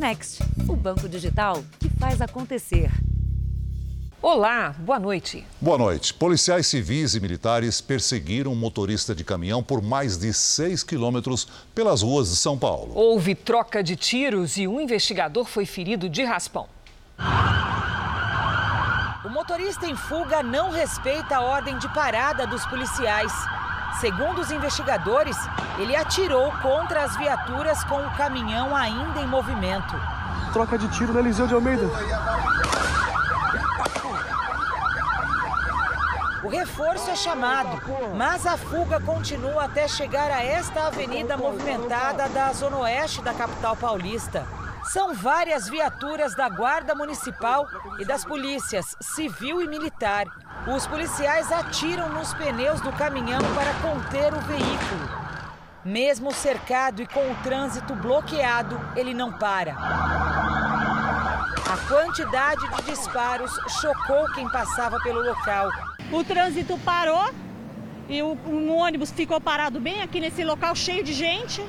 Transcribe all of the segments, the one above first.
Next, o banco digital que faz acontecer. Olá, boa noite. Boa noite. Policiais civis e militares perseguiram um motorista de caminhão por mais de 6 quilômetros pelas ruas de São Paulo. Houve troca de tiros e um investigador foi ferido de raspão. O motorista em fuga não respeita a ordem de parada dos policiais. Segundo os investigadores, ele atirou contra as viaturas com o caminhão ainda em movimento. Troca de tiro na Eliseu de Almeida. O reforço é chamado, mas a fuga continua até chegar a esta avenida movimentada da zona oeste da capital paulista. São várias viaturas da Guarda Municipal e das polícias civil e militar. Os policiais atiram nos pneus do caminhão para conter o veículo. Mesmo cercado e com o trânsito bloqueado, ele não para. A quantidade de disparos chocou quem passava pelo local. O trânsito parou e um ônibus ficou parado bem aqui nesse local cheio de gente.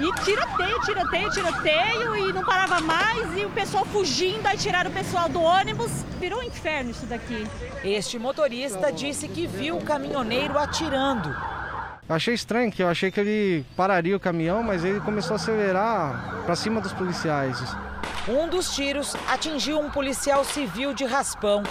E tiroteio, tiroteio, tiroteio e não parava mais e o pessoal fugindo, aí tiraram o pessoal do ônibus. Virou um inferno isso daqui. Este motorista disse que viu o caminhoneiro atirando. Eu achei estranho que eu achei que ele pararia o caminhão, mas ele começou a acelerar para cima dos policiais. Um dos tiros atingiu um policial civil de raspão.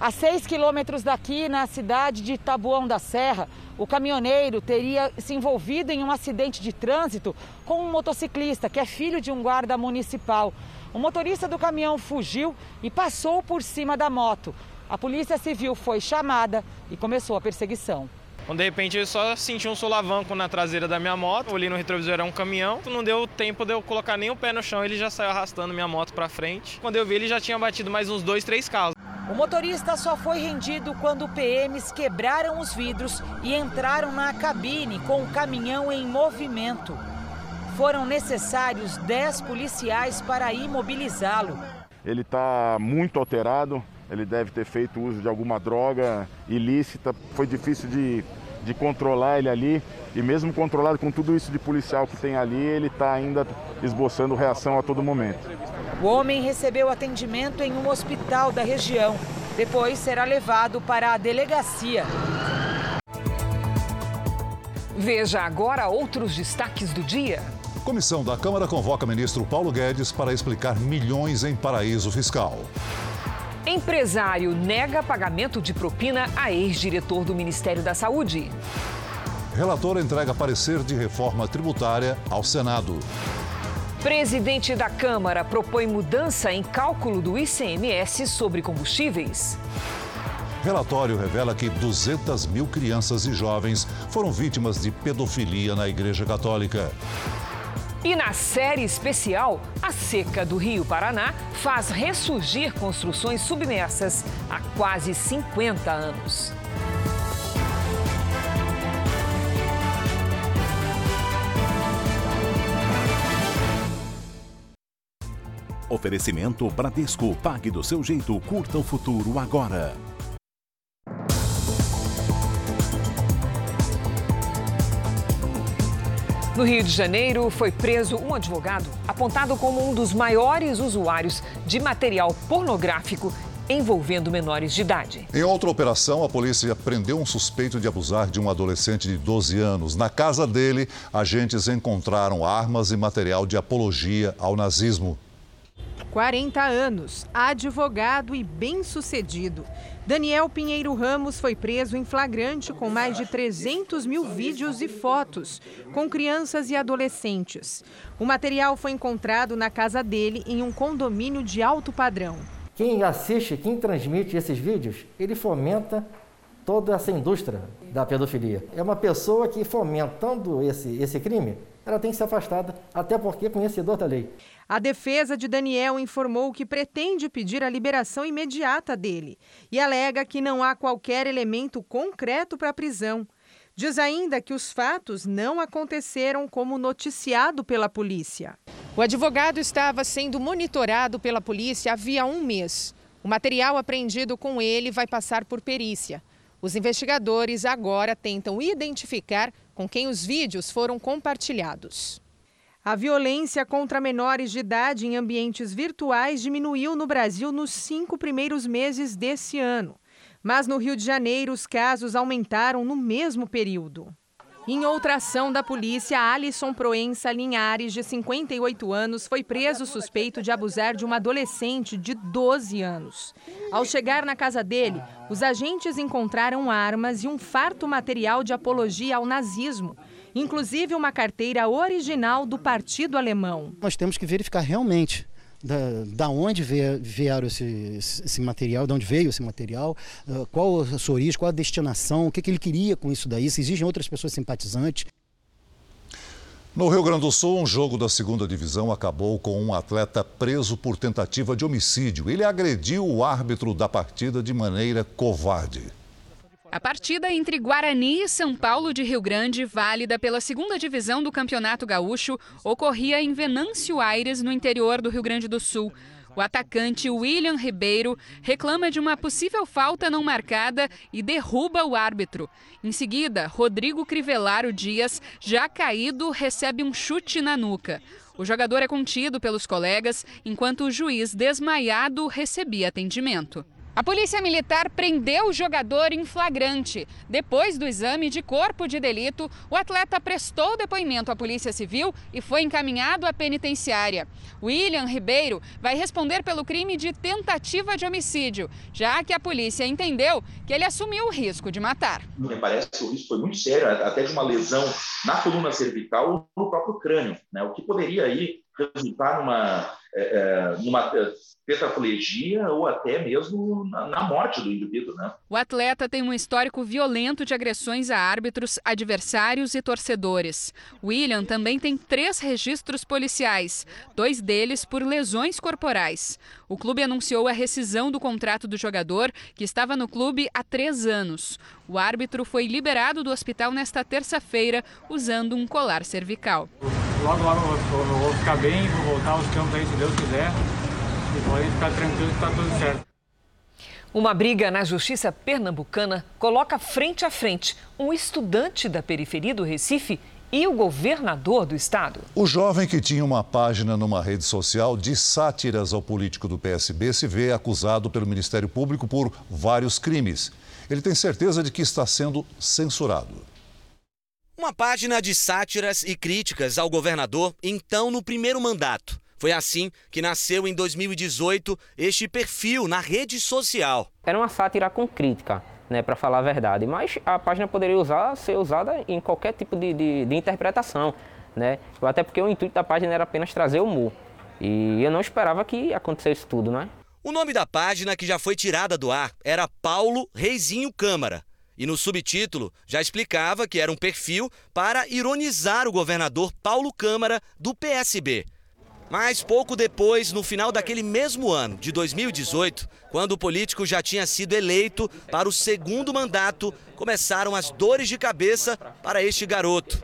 A seis quilômetros daqui, na cidade de Tabuão da Serra, o caminhoneiro teria se envolvido em um acidente de trânsito com um motociclista que é filho de um guarda municipal. O motorista do caminhão fugiu e passou por cima da moto. A polícia civil foi chamada e começou a perseguição. Quando de repente eu só senti um solavanco na traseira da minha moto, olhei no retrovisor era um caminhão, não deu tempo de eu colocar nem o pé no chão, ele já saiu arrastando minha moto para frente. Quando eu vi, ele já tinha batido mais uns dois, três carros. O motorista só foi rendido quando PMs quebraram os vidros e entraram na cabine com o caminhão em movimento. Foram necessários 10 policiais para imobilizá-lo. Ele está muito alterado, ele deve ter feito uso de alguma droga ilícita. Foi difícil de, de controlar ele ali. E mesmo controlado com tudo isso de policial que tem ali, ele está ainda esboçando reação a todo momento. O homem recebeu atendimento em um hospital da região. Depois será levado para a delegacia. Veja agora outros destaques do dia. Comissão da Câmara convoca ministro Paulo Guedes para explicar milhões em paraíso fiscal. Empresário nega pagamento de propina a ex-diretor do Ministério da Saúde. Relator entrega parecer de reforma tributária ao Senado. Presidente da Câmara propõe mudança em cálculo do ICMS sobre combustíveis. Relatório revela que 200 mil crianças e jovens foram vítimas de pedofilia na Igreja Católica. E na série especial, a seca do Rio Paraná faz ressurgir construções submersas há quase 50 anos. Oferecimento Bradesco. Pague do seu jeito. Curta o futuro agora. No Rio de Janeiro, foi preso um advogado apontado como um dos maiores usuários de material pornográfico envolvendo menores de idade. Em outra operação, a polícia prendeu um suspeito de abusar de um adolescente de 12 anos. Na casa dele, agentes encontraram armas e material de apologia ao nazismo. 40 anos, advogado e bem-sucedido. Daniel Pinheiro Ramos foi preso em flagrante com mais de 300 mil vídeos e fotos com crianças e adolescentes. O material foi encontrado na casa dele em um condomínio de alto padrão. Quem assiste, quem transmite esses vídeos, ele fomenta toda essa indústria da pedofilia. É uma pessoa que fomentando esse, esse crime, ela tem que ser afastada, até porque é conhecedor da lei. A defesa de Daniel informou que pretende pedir a liberação imediata dele e alega que não há qualquer elemento concreto para a prisão. Diz ainda que os fatos não aconteceram como noticiado pela polícia. O advogado estava sendo monitorado pela polícia havia um mês. O material apreendido com ele vai passar por perícia. Os investigadores agora tentam identificar com quem os vídeos foram compartilhados. A violência contra menores de idade em ambientes virtuais diminuiu no Brasil nos cinco primeiros meses desse ano. Mas no Rio de Janeiro, os casos aumentaram no mesmo período. Em outra ação da polícia, Alisson Proença Linhares, de 58 anos, foi preso suspeito de abusar de uma adolescente de 12 anos. Ao chegar na casa dele, os agentes encontraram armas e um farto material de apologia ao nazismo, inclusive uma carteira original do Partido Alemão. Nós temos que verificar realmente da, da onde vieram esse, esse material, de onde veio esse material, uh, qual a sua origem, qual a destinação, o que, que ele queria com isso daí, se existem outras pessoas simpatizantes. No Rio Grande do Sul, um jogo da segunda divisão acabou com um atleta preso por tentativa de homicídio. Ele agrediu o árbitro da partida de maneira covarde. A partida entre Guarani e São Paulo de Rio Grande, válida pela segunda divisão do Campeonato Gaúcho, ocorria em Venâncio Aires, no interior do Rio Grande do Sul. O atacante William Ribeiro reclama de uma possível falta não marcada e derruba o árbitro. Em seguida, Rodrigo Crivelaro Dias, já caído, recebe um chute na nuca. O jogador é contido pelos colegas, enquanto o juiz, desmaiado, recebia atendimento. A polícia militar prendeu o jogador em flagrante. Depois do exame de corpo de delito, o atleta prestou depoimento à Polícia Civil e foi encaminhado à penitenciária. William Ribeiro vai responder pelo crime de tentativa de homicídio, já que a polícia entendeu que ele assumiu o risco de matar. Me parece que o risco foi muito sério, até de uma lesão na coluna cervical ou no próprio crânio, né? o que poderia aí resultar numa, é, numa tetraplegia ou até mesmo na, na, morte do indivíduo. Né? O atleta tem um histórico violento de agressões a árbitros, adversários e torcedores. William também tem três registros policiais, dois deles por lesões corporais. O clube anunciou a rescisão do contrato do jogador, que estava no clube há três anos. O árbitro foi liberado do hospital nesta terça-feira usando um colar cervical. Logo, logo eu vou ficar bem, vou voltar aos campos aí, se Deus quiser e podem ficar tranquilos que está tudo certo. Uma briga na justiça pernambucana coloca frente a frente um estudante da periferia do Recife e o governador do estado. O jovem que tinha uma página numa rede social de sátiras ao político do PSB se vê acusado pelo Ministério Público por vários crimes. Ele tem certeza de que está sendo censurado. Uma página de sátiras e críticas ao governador, então no primeiro mandato. Foi assim que nasceu em 2018 este perfil na rede social. Era uma sátira com crítica, né, para falar a verdade, mas a página poderia usar, ser usada em qualquer tipo de, de, de interpretação, né? Até porque o intuito da página era apenas trazer humor. E eu não esperava que acontecesse tudo, né? O nome da página que já foi tirada do ar era Paulo Reizinho Câmara. E no subtítulo já explicava que era um perfil para ironizar o governador Paulo Câmara do PSB. Mas pouco depois, no final daquele mesmo ano, de 2018, quando o político já tinha sido eleito para o segundo mandato, começaram as dores de cabeça para este garoto.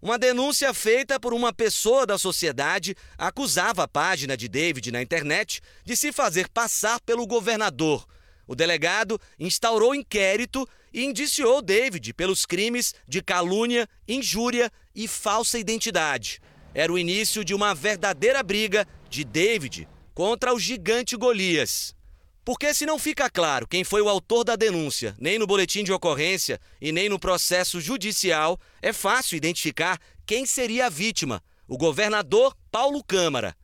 Uma denúncia feita por uma pessoa da sociedade acusava a página de David na internet de se fazer passar pelo governador. O delegado instaurou inquérito e indiciou David pelos crimes de calúnia, injúria e falsa identidade era o início de uma verdadeira briga de David contra o gigante Golias. Porque se não fica claro quem foi o autor da denúncia, nem no boletim de ocorrência e nem no processo judicial, é fácil identificar quem seria a vítima, o governador Paulo Câmara.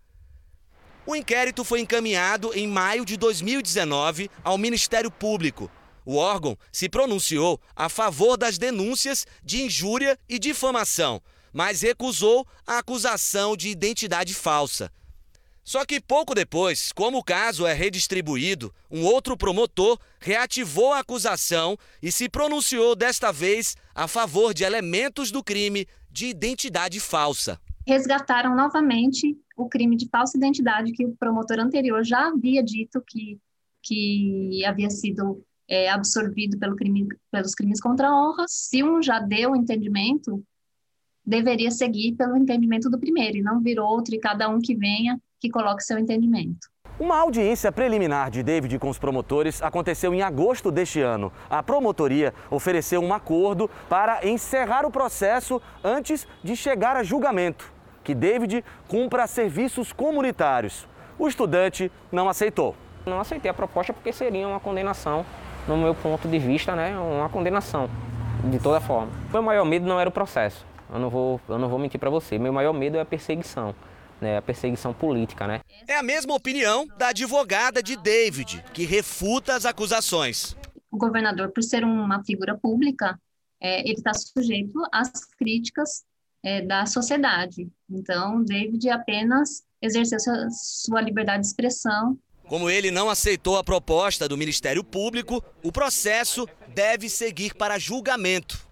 O inquérito foi encaminhado em maio de 2019 ao Ministério Público. O órgão se pronunciou a favor das denúncias de injúria e difamação, mas recusou a acusação de identidade falsa. Só que pouco depois, como o caso é redistribuído, um outro promotor reativou a acusação e se pronunciou desta vez a favor de elementos do crime de identidade falsa. Resgataram novamente o crime de falsa identidade que o promotor anterior já havia dito que, que havia sido é, absorvido pelo crime, pelos crimes contra a honra. Se um já deu entendimento, deveria seguir pelo entendimento do primeiro e não vir outro e cada um que venha que coloque seu entendimento. Uma audiência preliminar de David com os promotores aconteceu em agosto deste ano. A promotoria ofereceu um acordo para encerrar o processo antes de chegar a julgamento. Que David cumpra serviços comunitários. O estudante não aceitou. Não aceitei a proposta porque seria uma condenação, no meu ponto de vista, né, uma condenação, de toda forma. Meu maior medo não era o processo, eu não vou, eu não vou mentir para você, meu maior medo é a perseguição. Né, a perseguição política, né? É a mesma opinião da advogada de David, que refuta as acusações. O governador, por ser uma figura pública, é, ele está sujeito às críticas é, da sociedade. Então, David apenas exerceu sua, sua liberdade de expressão. Como ele não aceitou a proposta do Ministério Público, o processo deve seguir para julgamento.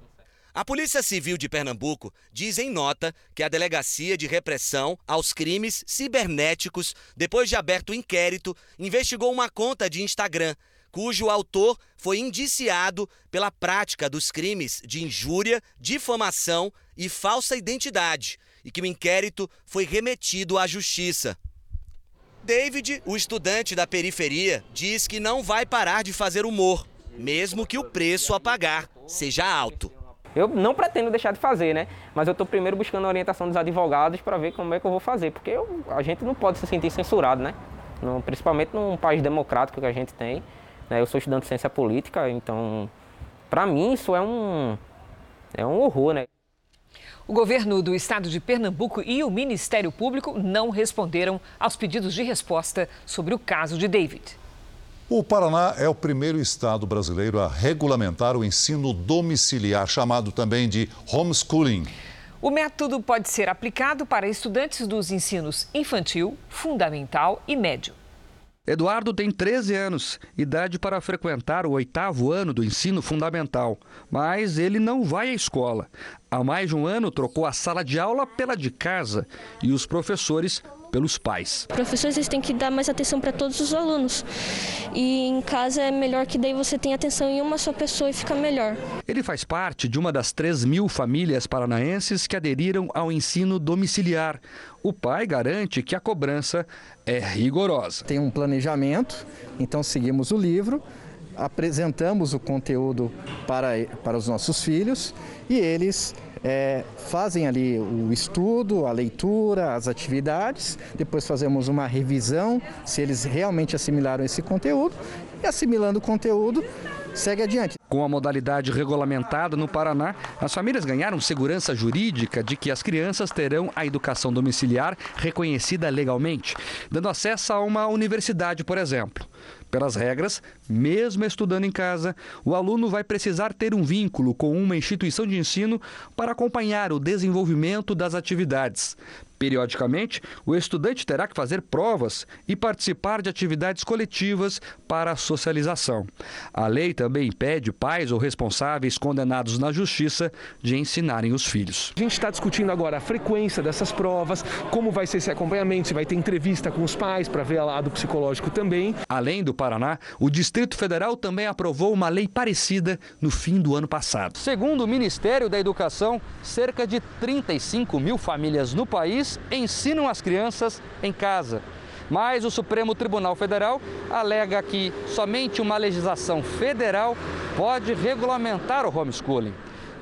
A Polícia Civil de Pernambuco diz em nota que a Delegacia de Repressão aos Crimes Cibernéticos, depois de aberto o inquérito, investigou uma conta de Instagram cujo autor foi indiciado pela prática dos crimes de injúria, difamação e falsa identidade, e que o inquérito foi remetido à Justiça. David, o estudante da periferia, diz que não vai parar de fazer humor, mesmo que o preço a pagar seja alto. Eu não pretendo deixar de fazer, né? Mas eu estou primeiro buscando a orientação dos advogados para ver como é que eu vou fazer, porque eu, a gente não pode se sentir censurado, né? No, principalmente num país democrático que a gente tem. Né? Eu sou estudante de ciência política, então, para mim, isso é um, é um horror, né? O governo do estado de Pernambuco e o Ministério Público não responderam aos pedidos de resposta sobre o caso de David. O Paraná é o primeiro estado brasileiro a regulamentar o ensino domiciliar, chamado também de homeschooling. O método pode ser aplicado para estudantes dos ensinos infantil, fundamental e médio. Eduardo tem 13 anos, idade para frequentar o oitavo ano do ensino fundamental, mas ele não vai à escola. Há mais de um ano trocou a sala de aula pela de casa e os professores pelos pais. Professores eles têm que dar mais atenção para todos os alunos. E em casa é melhor que daí você tenha atenção em uma só pessoa e fica melhor. Ele faz parte de uma das 3 mil famílias paranaenses que aderiram ao ensino domiciliar. O pai garante que a cobrança é rigorosa. Tem um planejamento, então seguimos o livro apresentamos o conteúdo para, para os nossos filhos e eles é, fazem ali o estudo, a leitura, as atividades, depois fazemos uma revisão se eles realmente assimilaram esse conteúdo e assimilando o conteúdo, segue adiante. Com a modalidade regulamentada no Paraná, as famílias ganharam segurança jurídica de que as crianças terão a educação domiciliar reconhecida legalmente, dando acesso a uma universidade, por exemplo. Pelas regras, mesmo estudando em casa, o aluno vai precisar ter um vínculo com uma instituição de ensino para acompanhar o desenvolvimento das atividades. Periodicamente, o estudante terá que fazer provas e participar de atividades coletivas para a socialização. A lei também impede pais ou responsáveis condenados na justiça de ensinarem os filhos. A gente está discutindo agora a frequência dessas provas, como vai ser esse acompanhamento, se vai ter entrevista com os pais para ver lado psicológico também. Além do Paraná, o Distrito Federal também aprovou uma lei parecida no fim do ano passado. Segundo o Ministério da Educação, cerca de 35 mil famílias no país ensinam as crianças em casa. Mas o Supremo Tribunal Federal alega que somente uma legislação federal pode regulamentar o homeschooling.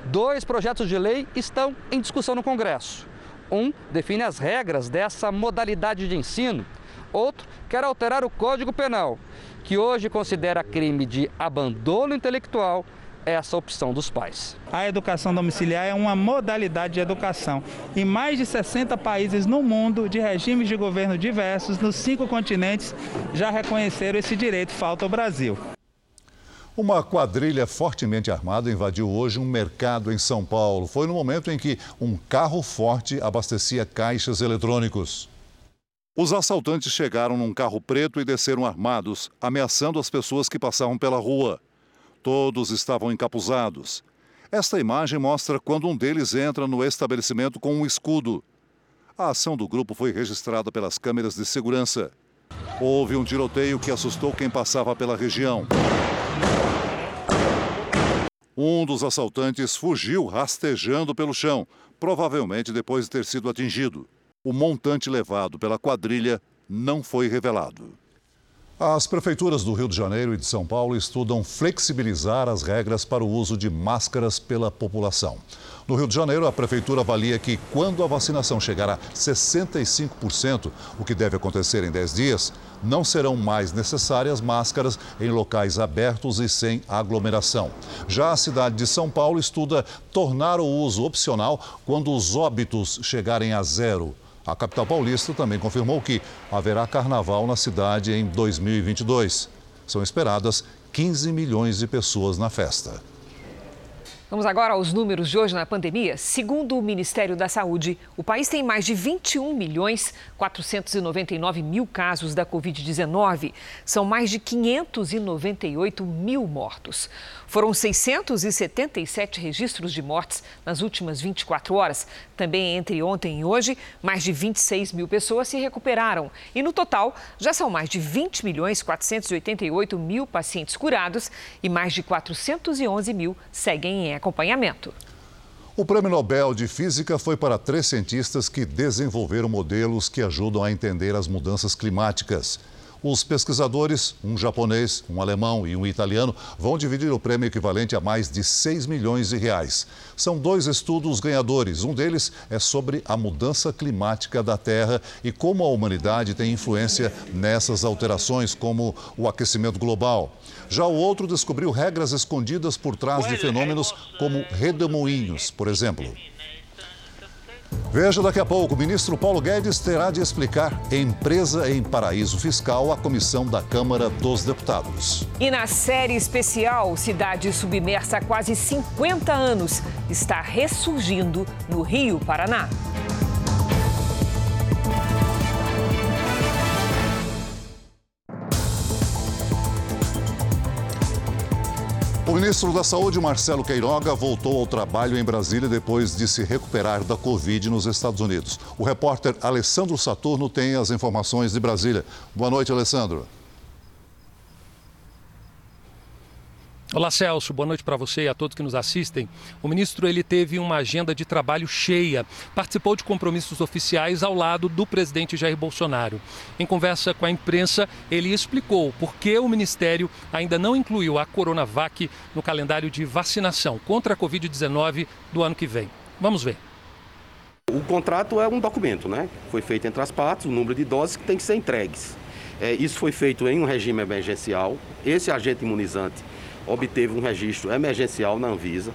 Dois projetos de lei estão em discussão no Congresso. Um define as regras dessa modalidade de ensino. Outro quer alterar o Código Penal, que hoje considera crime de abandono intelectual essa opção dos pais. A educação domiciliar é uma modalidade de educação. Em mais de 60 países no mundo, de regimes de governo diversos, nos cinco continentes, já reconheceram esse direito. Falta o Brasil. Uma quadrilha fortemente armada invadiu hoje um mercado em São Paulo. Foi no momento em que um carro forte abastecia caixas eletrônicos. Os assaltantes chegaram num carro preto e desceram armados, ameaçando as pessoas que passavam pela rua. Todos estavam encapuzados. Esta imagem mostra quando um deles entra no estabelecimento com um escudo. A ação do grupo foi registrada pelas câmeras de segurança. Houve um tiroteio que assustou quem passava pela região. Um dos assaltantes fugiu rastejando pelo chão, provavelmente depois de ter sido atingido. O montante levado pela quadrilha não foi revelado. As prefeituras do Rio de Janeiro e de São Paulo estudam flexibilizar as regras para o uso de máscaras pela população. No Rio de Janeiro, a prefeitura avalia que, quando a vacinação chegar a 65%, o que deve acontecer em 10 dias, não serão mais necessárias máscaras em locais abertos e sem aglomeração. Já a cidade de São Paulo estuda tornar o uso opcional quando os óbitos chegarem a zero. A capital paulista também confirmou que haverá carnaval na cidade em 2022. São esperadas 15 milhões de pessoas na festa. Vamos agora aos números de hoje na pandemia. Segundo o Ministério da Saúde, o país tem mais de 21 milhões 499 mil casos da Covid-19. São mais de 598 mil mortos. Foram 677 registros de mortes nas últimas 24 horas. Também entre ontem e hoje, mais de 26 mil pessoas se recuperaram. E no total, já são mais de 20 milhões 488 mil pacientes curados e mais de 411 mil seguem em acompanhamento. O Prêmio Nobel de Física foi para três cientistas que desenvolveram modelos que ajudam a entender as mudanças climáticas. Os pesquisadores, um japonês, um alemão e um italiano, vão dividir o prêmio equivalente a mais de 6 milhões de reais. São dois estudos ganhadores. Um deles é sobre a mudança climática da Terra e como a humanidade tem influência nessas alterações, como o aquecimento global. Já o outro descobriu regras escondidas por trás de fenômenos como redemoinhos, por exemplo. Veja daqui a pouco, o ministro Paulo Guedes terá de explicar empresa em paraíso fiscal à comissão da Câmara dos Deputados. E na série especial, cidade submersa há quase 50 anos está ressurgindo no Rio Paraná. O ministro da Saúde, Marcelo Queiroga, voltou ao trabalho em Brasília depois de se recuperar da Covid nos Estados Unidos. O repórter Alessandro Saturno tem as informações de Brasília. Boa noite, Alessandro. Olá, Celso. Boa noite para você e a todos que nos assistem. O ministro ele teve uma agenda de trabalho cheia. Participou de compromissos oficiais ao lado do presidente Jair Bolsonaro. Em conversa com a imprensa, ele explicou por que o ministério ainda não incluiu a Coronavac no calendário de vacinação contra a Covid-19 do ano que vem. Vamos ver. O contrato é um documento, né? Foi feito entre as partes, o número de doses que tem que ser entregues. É, isso foi feito em um regime emergencial. Esse agente imunizante obteve um registro emergencial na Anvisa.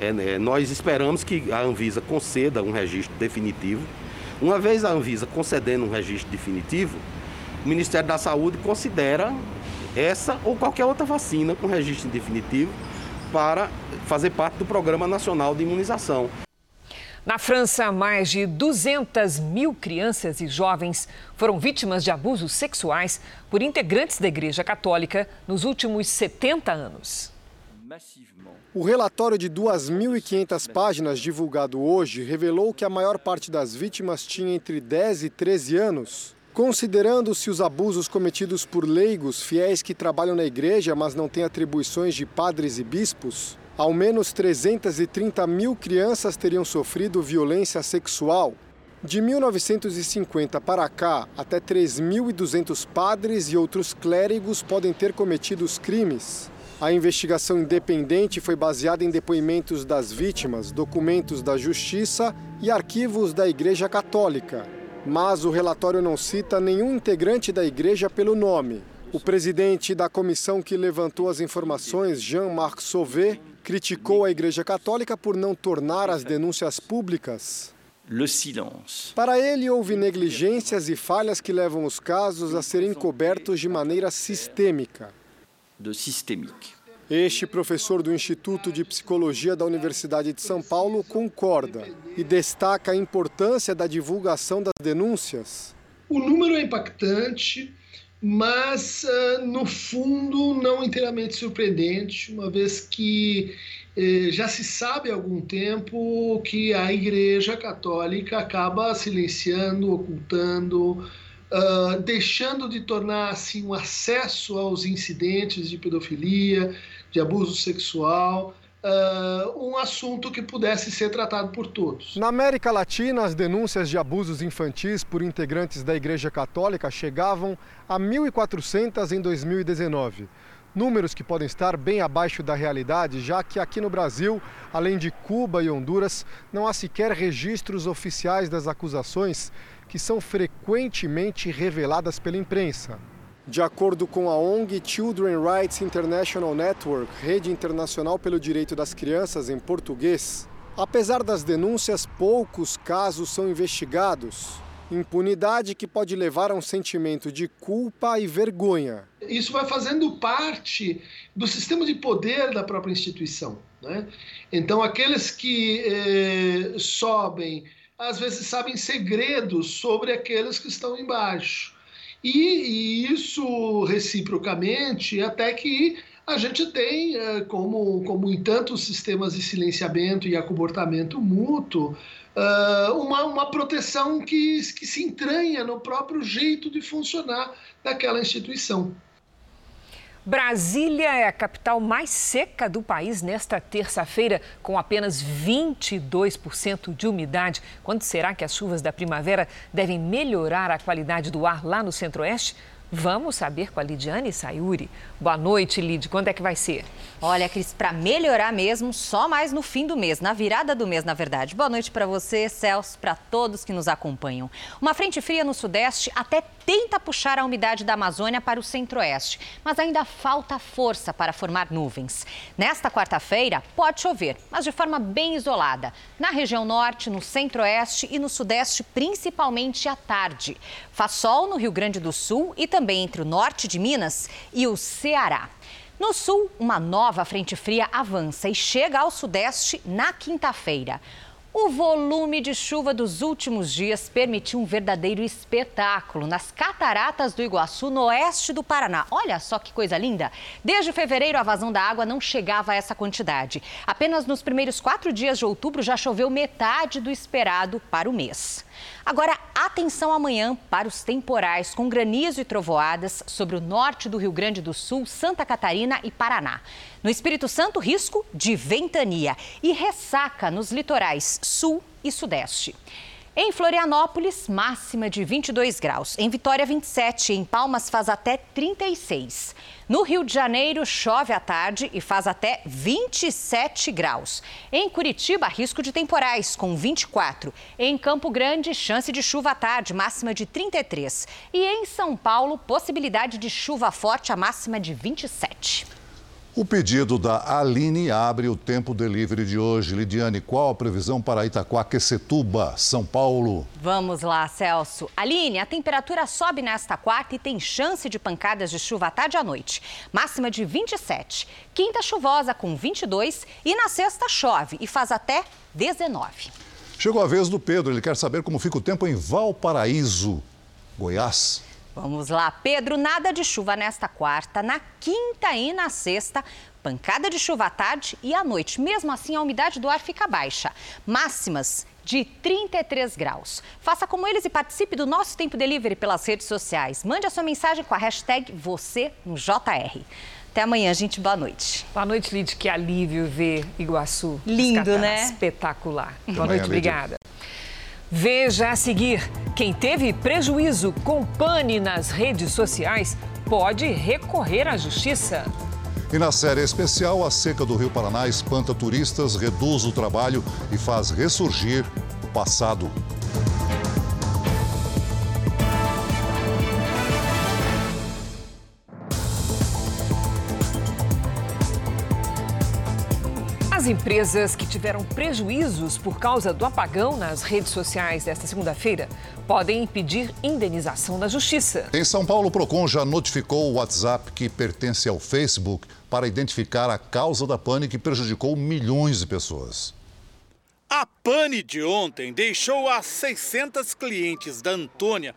É, né, nós esperamos que a Anvisa conceda um registro definitivo. Uma vez a Anvisa concedendo um registro definitivo, o Ministério da Saúde considera essa ou qualquer outra vacina com registro definitivo para fazer parte do Programa Nacional de Imunização. Na França, mais de 200 mil crianças e jovens foram vítimas de abusos sexuais por integrantes da Igreja Católica nos últimos 70 anos. O relatório de 2.500 páginas divulgado hoje revelou que a maior parte das vítimas tinha entre 10 e 13 anos. Considerando-se os abusos cometidos por leigos fiéis que trabalham na igreja, mas não têm atribuições de padres e bispos, ao menos 330 mil crianças teriam sofrido violência sexual. De 1950 para cá, até 3.200 padres e outros clérigos podem ter cometido os crimes. A investigação independente foi baseada em depoimentos das vítimas, documentos da Justiça e arquivos da Igreja Católica. Mas o relatório não cita nenhum integrante da Igreja pelo nome. O presidente da comissão que levantou as informações, Jean-Marc Sauvé, criticou a Igreja Católica por não tornar as denúncias públicas. Para ele, houve negligências e falhas que levam os casos a serem cobertos de maneira sistêmica. Este professor do Instituto de Psicologia da Universidade de São Paulo concorda e destaca a importância da divulgação das denúncias. O número é impactante, mas uh, no fundo não inteiramente surpreendente, uma vez que eh, já se sabe há algum tempo que a Igreja Católica acaba silenciando, ocultando, uh, deixando de tornar assim o um acesso aos incidentes de pedofilia, de abuso sexual uh, um assunto que pudesse ser tratado por todos. Na América Latina, as denúncias de abusos infantis por integrantes da Igreja Católica chegavam a 1.400 em 2019. Números que podem estar bem abaixo da realidade, já que aqui no Brasil, além de Cuba e Honduras, não há sequer registros oficiais das acusações que são frequentemente reveladas pela imprensa. De acordo com a ONG Children Rights International Network, rede internacional pelo direito das crianças em português, apesar das denúncias, poucos casos são investigados. Impunidade que pode levar a um sentimento de culpa e vergonha. Isso vai fazendo parte do sistema de poder da própria instituição. Né? Então, aqueles que eh, sobem, às vezes sabem segredos sobre aqueles que estão embaixo. E, e isso reciprocamente, até que a gente tem, eh, como, como em tantos sistemas de silenciamento e acobertamento mútuo, eh, uma, uma proteção que, que se entranha no próprio jeito de funcionar daquela instituição. Brasília é a capital mais seca do país nesta terça-feira, com apenas 22% de umidade. Quando será que as chuvas da primavera devem melhorar a qualidade do ar lá no centro-oeste? Vamos saber com a Lidiane Sayuri. Boa noite, Lid. Quando é que vai ser? Olha, Cris, para melhorar mesmo, só mais no fim do mês, na virada do mês, na verdade. Boa noite para você, Celso, para todos que nos acompanham. Uma frente fria no Sudeste até tenta puxar a umidade da Amazônia para o centro-oeste, mas ainda falta força para formar nuvens. Nesta quarta-feira, pode chover, mas de forma bem isolada. Na região norte, no centro-oeste e no sudeste, principalmente à tarde. Faz sol no Rio Grande do Sul e também entre o norte de Minas e o Ceará. No sul, uma nova frente fria avança e chega ao sudeste na quinta-feira. O volume de chuva dos últimos dias permitiu um verdadeiro espetáculo nas cataratas do Iguaçu, no oeste do Paraná. Olha só que coisa linda! Desde fevereiro, a vazão da água não chegava a essa quantidade. Apenas nos primeiros quatro dias de outubro já choveu metade do esperado para o mês. Agora, atenção amanhã para os temporais com granizo e trovoadas sobre o norte do Rio Grande do Sul, Santa Catarina e Paraná. No Espírito Santo, risco de ventania e ressaca nos litorais sul e sudeste. Em Florianópolis, máxima de 22 graus. Em Vitória, 27. Em Palmas, faz até 36. No Rio de Janeiro, chove à tarde e faz até 27 graus. Em Curitiba, risco de temporais, com 24. Em Campo Grande, chance de chuva à tarde, máxima de 33. E em São Paulo, possibilidade de chuva forte, a máxima de 27. O pedido da Aline abre o tempo delivery de hoje. Lidiane, qual a previsão para Itaquaquecetuba, São Paulo? Vamos lá, Celso. Aline, a temperatura sobe nesta quarta e tem chance de pancadas de chuva à tarde e à noite. Máxima de 27. Quinta chuvosa com 22 e na sexta chove e faz até 19. Chegou a vez do Pedro. Ele quer saber como fica o tempo em Valparaíso, Goiás. Vamos lá, Pedro, nada de chuva nesta quarta, na quinta e na sexta, pancada de chuva à tarde e à noite. Mesmo assim, a umidade do ar fica baixa. Máximas de 33 graus. Faça como eles e participe do nosso Tempo Delivery pelas redes sociais. Mande a sua mensagem com a hashtag você no JR. Até amanhã, gente. Boa noite. Boa noite, Lid. Que alívio ver Iguaçu. Lindo, né? Espetacular. Boa noite, obrigada. Veja a seguir: quem teve prejuízo com pane nas redes sociais pode recorrer à justiça. E na série especial, a seca do Rio Paraná espanta turistas, reduz o trabalho e faz ressurgir o passado. Empresas que tiveram prejuízos por causa do apagão nas redes sociais desta segunda-feira podem pedir indenização na justiça. Em São Paulo, o Procon já notificou o WhatsApp que pertence ao Facebook para identificar a causa da pane que prejudicou milhões de pessoas. A pane de ontem deixou as 600 clientes da Antônia,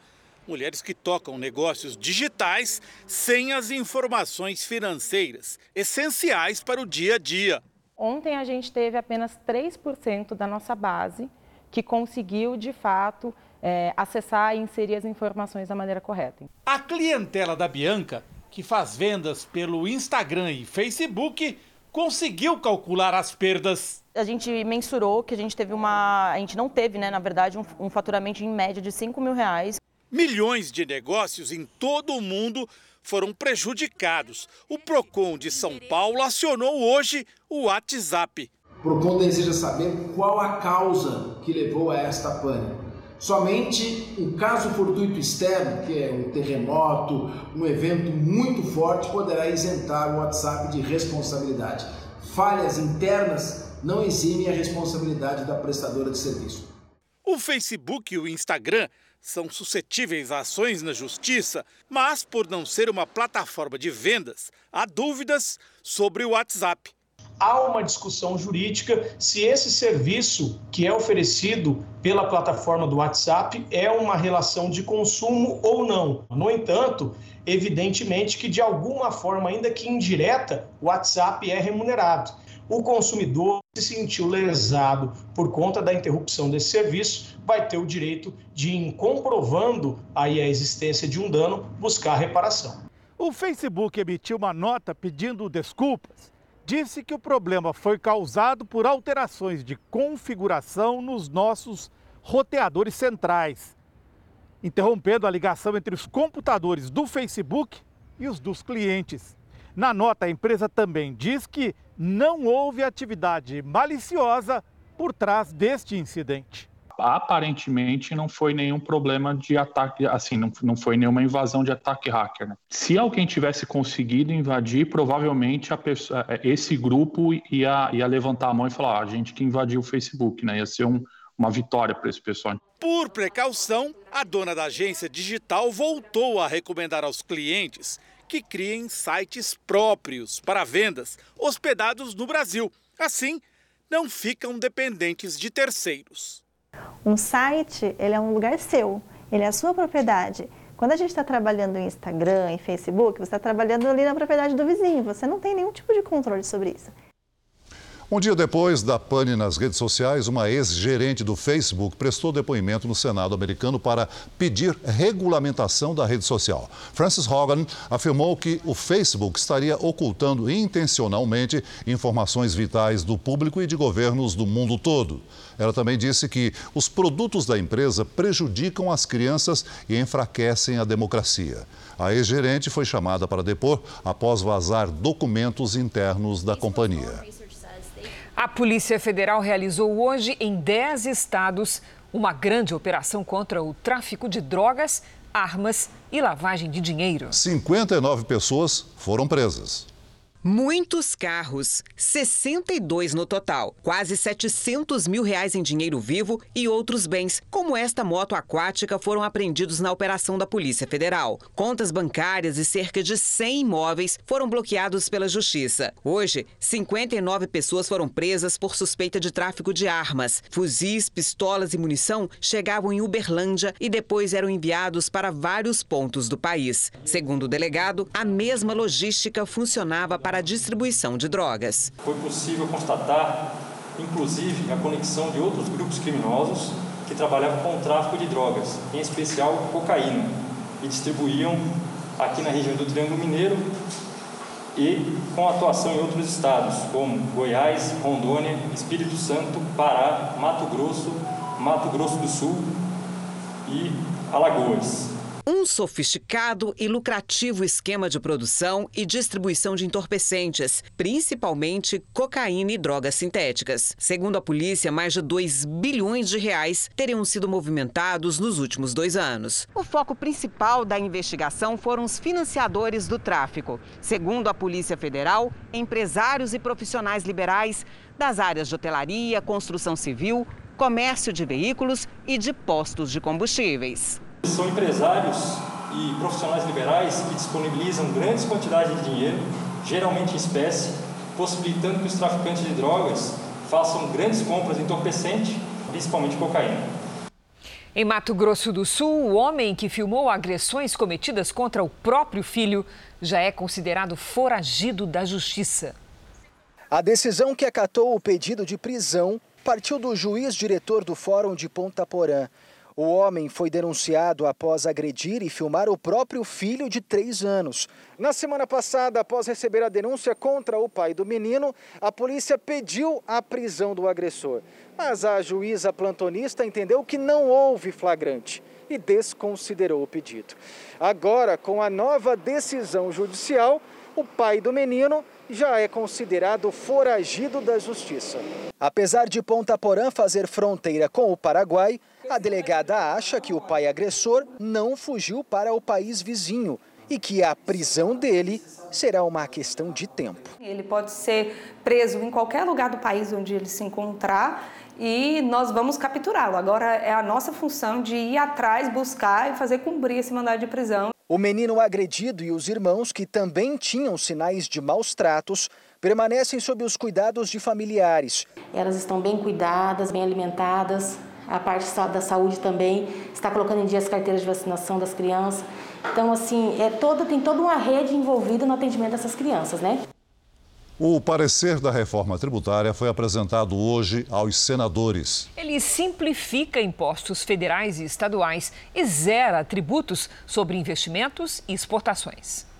mulheres que tocam negócios digitais, sem as informações financeiras essenciais para o dia a dia. Ontem a gente teve apenas 3% da nossa base que conseguiu, de fato, é, acessar e inserir as informações da maneira correta. A clientela da Bianca, que faz vendas pelo Instagram e Facebook, conseguiu calcular as perdas. A gente mensurou que a gente teve uma. A gente não teve, né, na verdade, um, um faturamento em média de 5 mil reais. Milhões de negócios em todo o mundo foram prejudicados. O PROCON de São Paulo acionou hoje o WhatsApp. O PROCON deseja saber qual a causa que levou a esta pane. Somente um caso fortuito externo, que é um terremoto, um evento muito forte, poderá isentar o WhatsApp de responsabilidade. Falhas internas não eximem a responsabilidade da prestadora de serviço. O Facebook e o Instagram são suscetíveis a ações na justiça, mas por não ser uma plataforma de vendas, há dúvidas sobre o WhatsApp. Há uma discussão jurídica se esse serviço que é oferecido pela plataforma do WhatsApp é uma relação de consumo ou não. No entanto, evidentemente que de alguma forma, ainda que indireta, o WhatsApp é remunerado o consumidor se sentiu lesado por conta da interrupção desse serviço, vai ter o direito de, comprovando aí a existência de um dano, buscar reparação. O Facebook emitiu uma nota pedindo desculpas. Disse que o problema foi causado por alterações de configuração nos nossos roteadores centrais, interrompendo a ligação entre os computadores do Facebook e os dos clientes. Na nota, a empresa também diz que não houve atividade maliciosa por trás deste incidente. Aparentemente não foi nenhum problema de ataque, assim, não, não foi nenhuma invasão de ataque hacker. Né? Se alguém tivesse conseguido invadir, provavelmente pessoa, é, esse grupo ia, ia levantar a mão e falar: ah, a gente que invadiu o Facebook, né? Ia ser um, uma vitória para esse pessoal. Por precaução, a dona da agência digital voltou a recomendar aos clientes que criem sites próprios para vendas hospedados no Brasil. Assim, não ficam dependentes de terceiros. Um site, ele é um lugar seu, ele é a sua propriedade. Quando a gente está trabalhando em Instagram, em Facebook, você está trabalhando ali na propriedade do vizinho, você não tem nenhum tipo de controle sobre isso. Um dia depois da pane nas redes sociais, uma ex-gerente do Facebook prestou depoimento no Senado americano para pedir regulamentação da rede social. Francis Hogan afirmou que o Facebook estaria ocultando intencionalmente informações vitais do público e de governos do mundo todo. Ela também disse que os produtos da empresa prejudicam as crianças e enfraquecem a democracia. A ex-gerente foi chamada para depor após vazar documentos internos da companhia. A Polícia Federal realizou hoje em 10 estados uma grande operação contra o tráfico de drogas, armas e lavagem de dinheiro. 59 pessoas foram presas. Muitos carros, 62 no total, quase 700 mil reais em dinheiro vivo e outros bens, como esta moto aquática, foram apreendidos na operação da Polícia Federal. Contas bancárias e cerca de 100 imóveis foram bloqueados pela Justiça. Hoje, 59 pessoas foram presas por suspeita de tráfico de armas. Fuzis, pistolas e munição chegavam em Uberlândia e depois eram enviados para vários pontos do país. Segundo o delegado, a mesma logística funcionava para para a distribuição de drogas. Foi possível constatar, inclusive, a conexão de outros grupos criminosos que trabalhavam com o tráfico de drogas, em especial cocaína, e distribuíam aqui na região do Triângulo Mineiro e com atuação em outros estados, como Goiás, Rondônia, Espírito Santo, Pará, Mato Grosso, Mato Grosso do Sul e Alagoas. Um sofisticado e lucrativo esquema de produção e distribuição de entorpecentes, principalmente cocaína e drogas sintéticas. Segundo a polícia, mais de 2 bilhões de reais teriam sido movimentados nos últimos dois anos. O foco principal da investigação foram os financiadores do tráfico. Segundo a Polícia Federal, empresários e profissionais liberais das áreas de hotelaria, construção civil, comércio de veículos e de postos de combustíveis. São empresários e profissionais liberais que disponibilizam grandes quantidades de dinheiro, geralmente em espécie, possibilitando que os traficantes de drogas façam grandes compras de entorpecente, principalmente cocaína. Em Mato Grosso do Sul, o homem que filmou agressões cometidas contra o próprio filho já é considerado foragido da justiça. A decisão que acatou o pedido de prisão partiu do juiz diretor do Fórum de Ponta Porã. O homem foi denunciado após agredir e filmar o próprio filho de três anos. Na semana passada, após receber a denúncia contra o pai do menino, a polícia pediu a prisão do agressor. Mas a juíza plantonista entendeu que não houve flagrante e desconsiderou o pedido. Agora, com a nova decisão judicial, o pai do menino já é considerado foragido da justiça. Apesar de Ponta Porã fazer fronteira com o Paraguai, a delegada acha que o pai agressor não fugiu para o país vizinho e que a prisão dele será uma questão de tempo. Ele pode ser preso em qualquer lugar do país onde ele se encontrar e nós vamos capturá-lo. Agora é a nossa função de ir atrás, buscar e fazer cumprir esse mandado de prisão. O menino agredido e os irmãos, que também tinham sinais de maus tratos, permanecem sob os cuidados de familiares. Elas estão bem cuidadas, bem alimentadas. A parte da saúde também está colocando em dia as carteiras de vacinação das crianças. Então, assim, é toda, tem toda uma rede envolvida no atendimento dessas crianças, né? O parecer da reforma tributária foi apresentado hoje aos senadores. Ele simplifica impostos federais e estaduais e zera tributos sobre investimentos e exportações.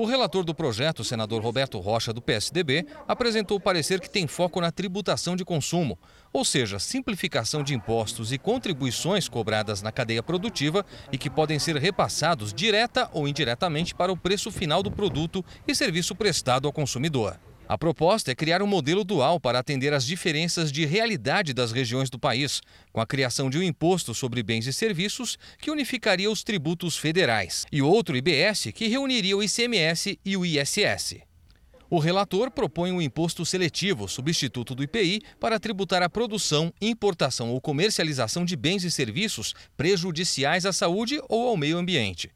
O relator do projeto, senador Roberto Rocha, do PSDB, apresentou parecer que tem foco na tributação de consumo, ou seja, simplificação de impostos e contribuições cobradas na cadeia produtiva e que podem ser repassados direta ou indiretamente para o preço final do produto e serviço prestado ao consumidor. A proposta é criar um modelo dual para atender às diferenças de realidade das regiões do país, com a criação de um imposto sobre bens e serviços que unificaria os tributos federais e outro IBS que reuniria o ICMS e o ISS. O relator propõe um imposto seletivo, substituto do IPI, para tributar a produção, importação ou comercialização de bens e serviços prejudiciais à saúde ou ao meio ambiente.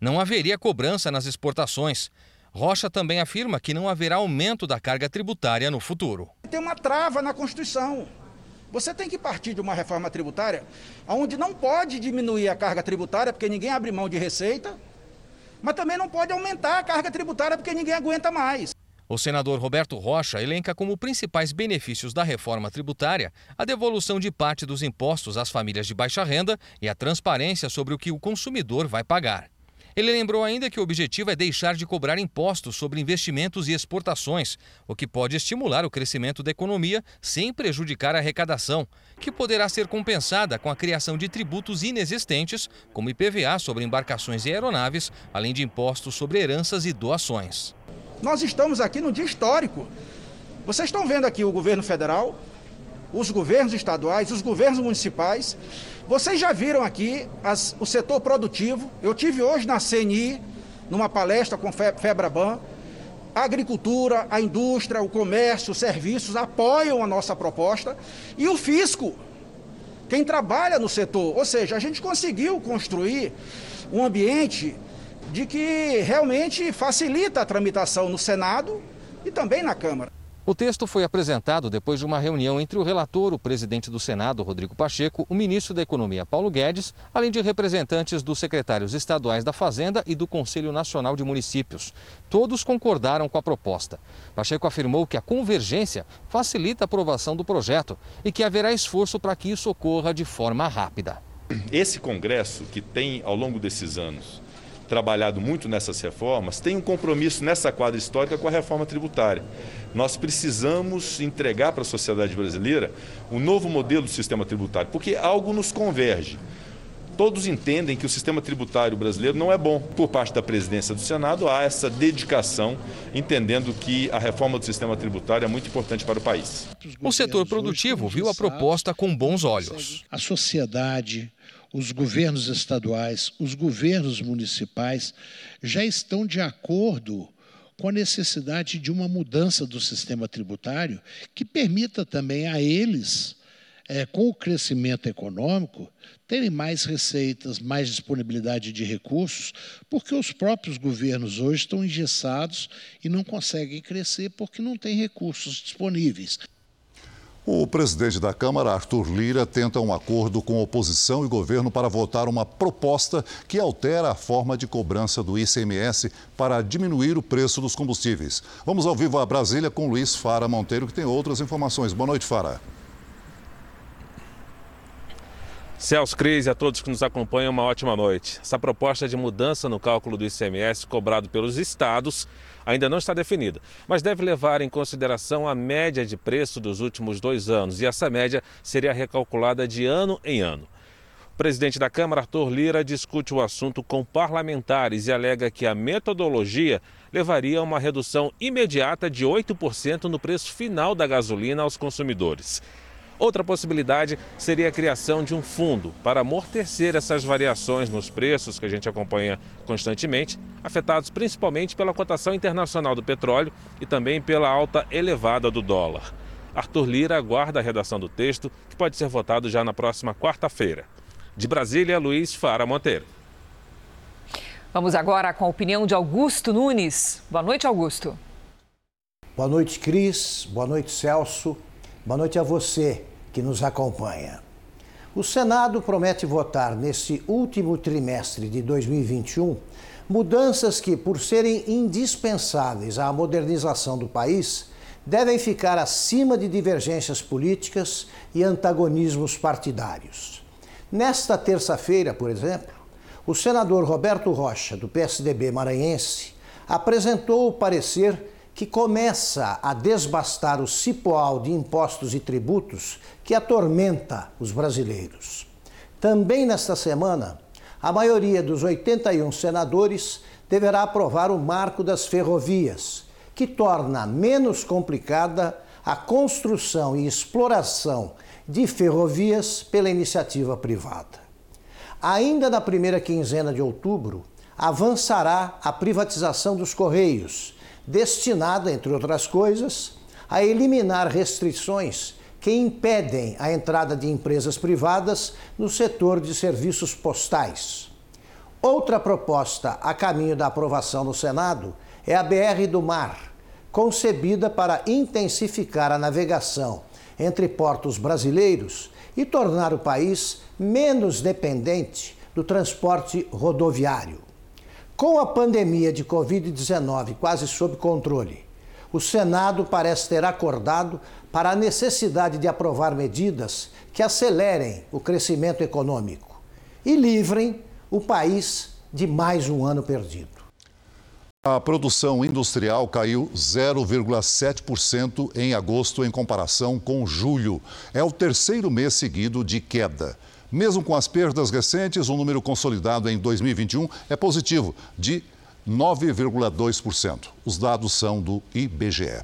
Não haveria cobrança nas exportações. Rocha também afirma que não haverá aumento da carga tributária no futuro. Tem uma trava na Constituição. Você tem que partir de uma reforma tributária onde não pode diminuir a carga tributária, porque ninguém abre mão de receita, mas também não pode aumentar a carga tributária, porque ninguém aguenta mais. O senador Roberto Rocha elenca como principais benefícios da reforma tributária a devolução de parte dos impostos às famílias de baixa renda e a transparência sobre o que o consumidor vai pagar. Ele lembrou ainda que o objetivo é deixar de cobrar impostos sobre investimentos e exportações, o que pode estimular o crescimento da economia sem prejudicar a arrecadação, que poderá ser compensada com a criação de tributos inexistentes, como IPVA sobre embarcações e aeronaves, além de impostos sobre heranças e doações. Nós estamos aqui no dia histórico. Vocês estão vendo aqui o governo federal, os governos estaduais, os governos municipais vocês já viram aqui as, o setor produtivo. Eu tive hoje na CNI, numa palestra com Febraban. A agricultura, a indústria, o comércio, os serviços apoiam a nossa proposta e o fisco, quem trabalha no setor. Ou seja, a gente conseguiu construir um ambiente de que realmente facilita a tramitação no Senado e também na Câmara. O texto foi apresentado depois de uma reunião entre o relator, o presidente do Senado, Rodrigo Pacheco, o ministro da Economia, Paulo Guedes, além de representantes dos secretários estaduais da Fazenda e do Conselho Nacional de Municípios. Todos concordaram com a proposta. Pacheco afirmou que a convergência facilita a aprovação do projeto e que haverá esforço para que isso ocorra de forma rápida. Esse Congresso, que tem ao longo desses anos trabalhado muito nessas reformas, tem um compromisso nessa quadra histórica com a reforma tributária. Nós precisamos entregar para a sociedade brasileira um novo modelo do sistema tributário, porque algo nos converge. Todos entendem que o sistema tributário brasileiro não é bom. Por parte da presidência do Senado, há essa dedicação, entendendo que a reforma do sistema tributário é muito importante para o país. O setor produtivo viu a proposta com bons olhos. A sociedade, os governos estaduais, os governos municipais já estão de acordo com a necessidade de uma mudança do sistema tributário que permita também a eles, é, com o crescimento econômico, terem mais receitas, mais disponibilidade de recursos, porque os próprios governos hoje estão engessados e não conseguem crescer porque não têm recursos disponíveis. O presidente da Câmara, Arthur Lira, tenta um acordo com oposição e governo para votar uma proposta que altera a forma de cobrança do ICMS para diminuir o preço dos combustíveis. Vamos ao vivo a Brasília com Luiz Fara Monteiro, que tem outras informações. Boa noite, Fara. Celso Cris e a todos que nos acompanham, uma ótima noite. Essa proposta de mudança no cálculo do ICMS cobrado pelos estados ainda não está definida, mas deve levar em consideração a média de preço dos últimos dois anos e essa média seria recalculada de ano em ano. O presidente da Câmara, Arthur Lira, discute o assunto com parlamentares e alega que a metodologia levaria a uma redução imediata de 8% no preço final da gasolina aos consumidores. Outra possibilidade seria a criação de um fundo para amortecer essas variações nos preços que a gente acompanha constantemente, afetados principalmente pela cotação internacional do petróleo e também pela alta elevada do dólar. Arthur Lira aguarda a redação do texto, que pode ser votado já na próxima quarta-feira. De Brasília, Luiz Fara Monteiro. Vamos agora com a opinião de Augusto Nunes. Boa noite, Augusto. Boa noite, Cris. Boa noite, Celso. Boa noite a você que nos acompanha. O Senado promete votar nesse último trimestre de 2021 mudanças que, por serem indispensáveis à modernização do país, devem ficar acima de divergências políticas e antagonismos partidários. Nesta terça-feira, por exemplo, o senador Roberto Rocha, do PSDB maranhense, apresentou o parecer que começa a desbastar o cipoal de impostos e tributos que atormenta os brasileiros. Também nesta semana, a maioria dos 81 senadores deverá aprovar o marco das ferrovias, que torna menos complicada a construção e exploração de ferrovias pela iniciativa privada. Ainda na primeira quinzena de outubro, avançará a privatização dos Correios destinada, entre outras coisas, a eliminar restrições que impedem a entrada de empresas privadas no setor de serviços postais. Outra proposta a caminho da aprovação no Senado é a BR do Mar, concebida para intensificar a navegação entre portos brasileiros e tornar o país menos dependente do transporte rodoviário. Com a pandemia de Covid-19 quase sob controle, o Senado parece ter acordado para a necessidade de aprovar medidas que acelerem o crescimento econômico e livrem o país de mais um ano perdido. A produção industrial caiu 0,7% em agosto em comparação com julho. É o terceiro mês seguido de queda. Mesmo com as perdas recentes, o número consolidado em 2021 é positivo, de 9,2%. Os dados são do IBGE.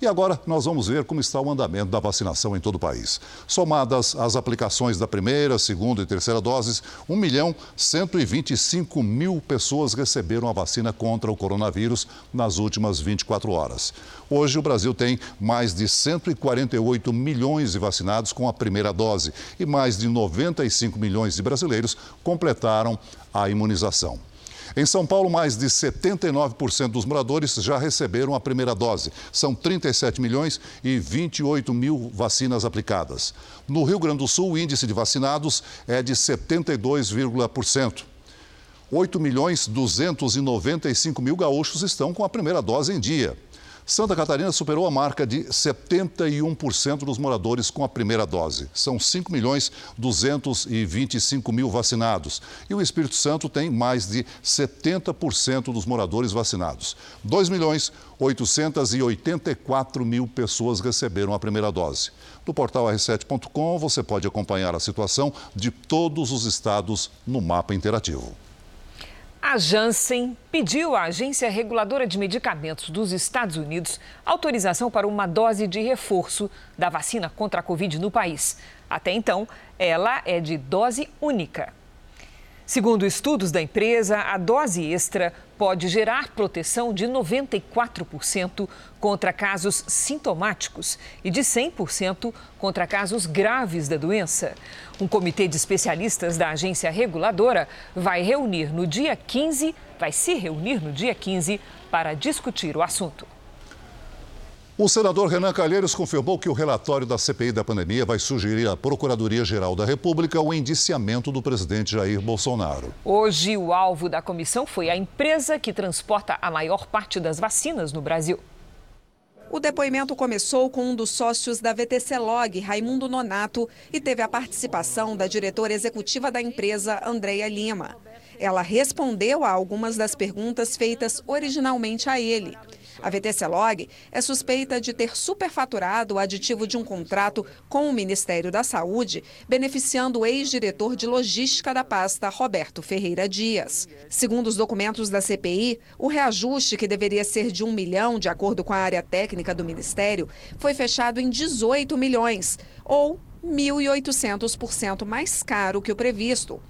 E agora nós vamos ver como está o andamento da vacinação em todo o país. Somadas as aplicações da primeira, segunda e terceira doses, 1 milhão 125 mil pessoas receberam a vacina contra o coronavírus nas últimas 24 horas. Hoje o Brasil tem mais de 148 milhões de vacinados com a primeira dose e mais de 95 milhões de brasileiros completaram a imunização. Em São Paulo, mais de 79% dos moradores já receberam a primeira dose. São 37 milhões e 28 mil vacinas aplicadas. No Rio Grande do Sul, o índice de vacinados é de 72,%. 8 milhões 295 mil gaúchos estão com a primeira dose em dia. Santa Catarina superou a marca de 71% dos moradores com a primeira dose. São 5 milhões 225 mil vacinados. E o Espírito Santo tem mais de 70% dos moradores vacinados. 2 milhões 884 mil pessoas receberam a primeira dose. No portal r7.com você pode acompanhar a situação de todos os estados no mapa interativo. A Janssen pediu à Agência Reguladora de Medicamentos dos Estados Unidos autorização para uma dose de reforço da vacina contra a Covid no país. Até então, ela é de dose única. Segundo estudos da empresa, a dose extra pode gerar proteção de 94% contra casos sintomáticos e de 100% contra casos graves da doença. Um comitê de especialistas da agência reguladora vai reunir no dia 15, vai se reunir no dia 15 para discutir o assunto. O senador Renan Calheiros confirmou que o relatório da CPI da pandemia vai sugerir à Procuradoria-Geral da República o indiciamento do presidente Jair Bolsonaro. Hoje, o alvo da comissão foi a empresa que transporta a maior parte das vacinas no Brasil. O depoimento começou com um dos sócios da VTC Log, Raimundo Nonato, e teve a participação da diretora executiva da empresa, Andreia Lima. Ela respondeu a algumas das perguntas feitas originalmente a ele. A VTC Log é suspeita de ter superfaturado o aditivo de um contrato com o Ministério da Saúde, beneficiando o ex-diretor de logística da pasta, Roberto Ferreira Dias. Segundo os documentos da CPI, o reajuste, que deveria ser de um milhão, de acordo com a área técnica do Ministério, foi fechado em 18 milhões, ou 1.800% mais caro que o previsto.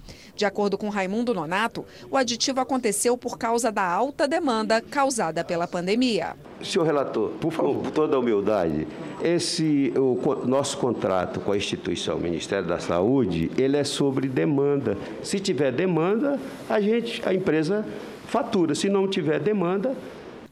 De acordo com Raimundo Nonato, o aditivo aconteceu por causa da alta demanda causada pela pandemia. Senhor relator, por favor, por toda a humildade, esse o nosso contrato com a instituição Ministério da Saúde, ele é sobre demanda. Se tiver demanda, a gente, a empresa fatura. Se não tiver demanda,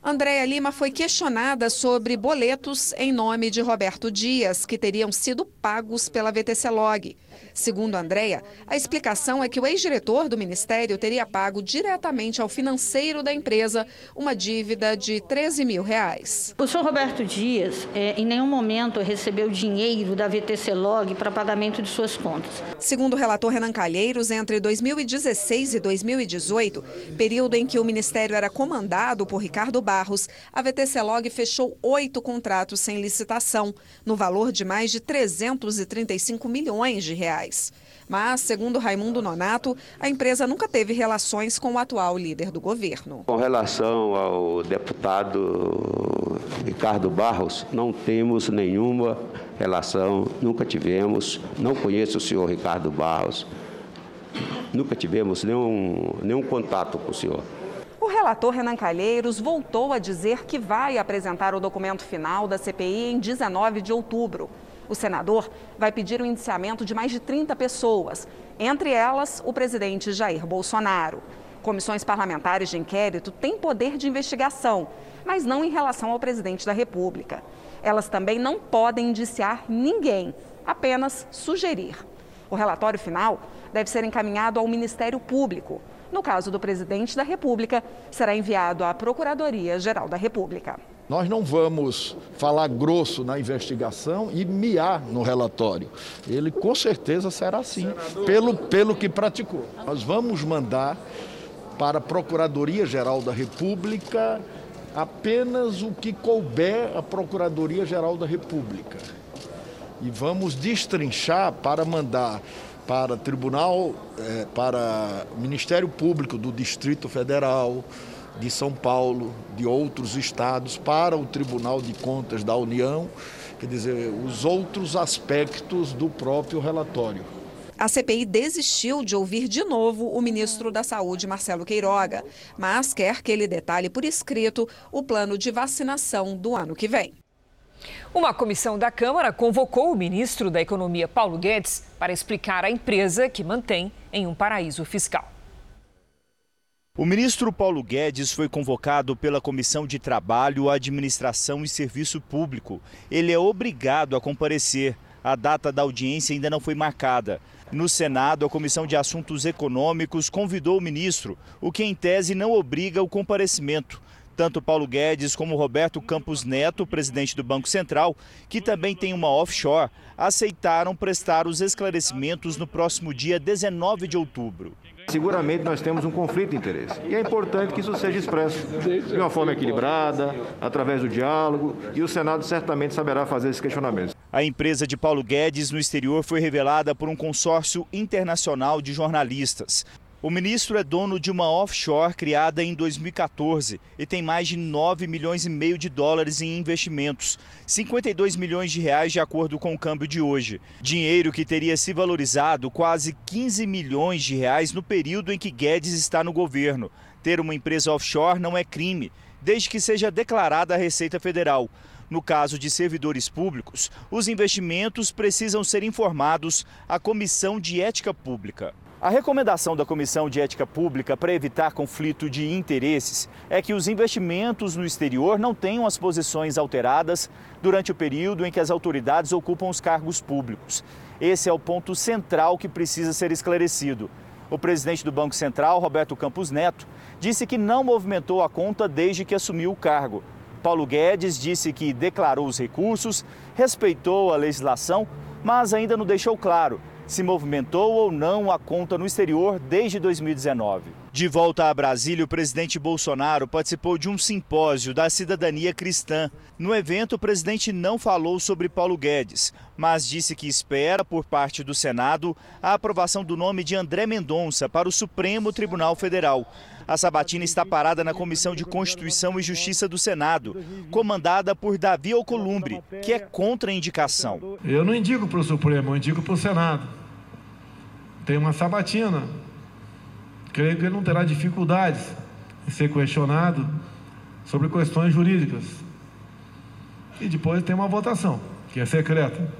Andréa Lima foi questionada sobre boletos em nome de Roberto Dias, que teriam sido pagos pela VTC Log. Segundo Andréa, a explicação é que o ex-diretor do Ministério teria pago diretamente ao financeiro da empresa uma dívida de 13 mil reais. O senhor Roberto Dias, é, em nenhum momento, recebeu dinheiro da VTC Log para pagamento de suas contas. Segundo o relator Renan Calheiros, entre 2016 e 2018, período em que o Ministério era comandado por Ricardo Barros, a VTC Log fechou oito contratos sem licitação, no valor de mais de 335 milhões de reais. Mas, segundo Raimundo Nonato, a empresa nunca teve relações com o atual líder do governo. Com relação ao deputado Ricardo Barros, não temos nenhuma relação, nunca tivemos, não conheço o senhor Ricardo Barros, nunca tivemos nenhum, nenhum contato com o senhor. Relator Renan Calheiros voltou a dizer que vai apresentar o documento final da CPI em 19 de outubro. O senador vai pedir o indiciamento de mais de 30 pessoas, entre elas o presidente Jair Bolsonaro. Comissões parlamentares de inquérito têm poder de investigação, mas não em relação ao presidente da República. Elas também não podem indiciar ninguém, apenas sugerir. O relatório final deve ser encaminhado ao Ministério Público. No caso do presidente da República, será enviado à Procuradoria-Geral da República. Nós não vamos falar grosso na investigação e miar no relatório. Ele com certeza será assim, pelo, pelo que praticou. Nós vamos mandar para a Procuradoria-Geral da República apenas o que couber à Procuradoria-Geral da República. E vamos destrinchar para mandar para Tribunal, eh, para Ministério Público do Distrito Federal, de São Paulo, de outros estados, para o Tribunal de Contas da União, quer dizer, os outros aspectos do próprio relatório. A CPI desistiu de ouvir de novo o ministro da Saúde, Marcelo Queiroga, mas quer que ele detalhe por escrito o plano de vacinação do ano que vem. Uma comissão da Câmara convocou o ministro da Economia, Paulo Guedes, para explicar a empresa que mantém em um paraíso fiscal. O ministro Paulo Guedes foi convocado pela Comissão de Trabalho, Administração e Serviço Público. Ele é obrigado a comparecer. A data da audiência ainda não foi marcada. No Senado, a Comissão de Assuntos Econômicos convidou o ministro, o que em tese não obriga o comparecimento. Tanto Paulo Guedes como Roberto Campos Neto, presidente do Banco Central, que também tem uma offshore, aceitaram prestar os esclarecimentos no próximo dia 19 de outubro. Seguramente nós temos um conflito de interesse. E é importante que isso seja expresso de uma forma equilibrada, através do diálogo, e o Senado certamente saberá fazer esses questionamentos. A empresa de Paulo Guedes no exterior foi revelada por um consórcio internacional de jornalistas. O ministro é dono de uma offshore criada em 2014 e tem mais de 9 milhões e meio de dólares em investimentos, 52 milhões de reais de acordo com o câmbio de hoje. Dinheiro que teria se valorizado quase 15 milhões de reais no período em que Guedes está no governo. Ter uma empresa offshore não é crime, desde que seja declarada a Receita Federal. No caso de servidores públicos, os investimentos precisam ser informados à Comissão de Ética Pública. A recomendação da Comissão de Ética Pública para evitar conflito de interesses é que os investimentos no exterior não tenham as posições alteradas durante o período em que as autoridades ocupam os cargos públicos. Esse é o ponto central que precisa ser esclarecido. O presidente do Banco Central, Roberto Campos Neto, disse que não movimentou a conta desde que assumiu o cargo. Paulo Guedes disse que declarou os recursos, respeitou a legislação, mas ainda não deixou claro se movimentou ou não a conta no exterior desde 2019. De volta a Brasília, o presidente Bolsonaro participou de um simpósio da cidadania cristã. No evento, o presidente não falou sobre Paulo Guedes, mas disse que espera, por parte do Senado, a aprovação do nome de André Mendonça para o Supremo Tribunal Federal. A sabatina está parada na Comissão de Constituição e Justiça do Senado, comandada por Davi Alcolumbre, que é contra a indicação. Eu não indico para o Supremo, eu indico para o Senado. Tem uma sabatina. Creio que ele não terá dificuldades em ser questionado sobre questões jurídicas. E depois tem uma votação, que é secreta.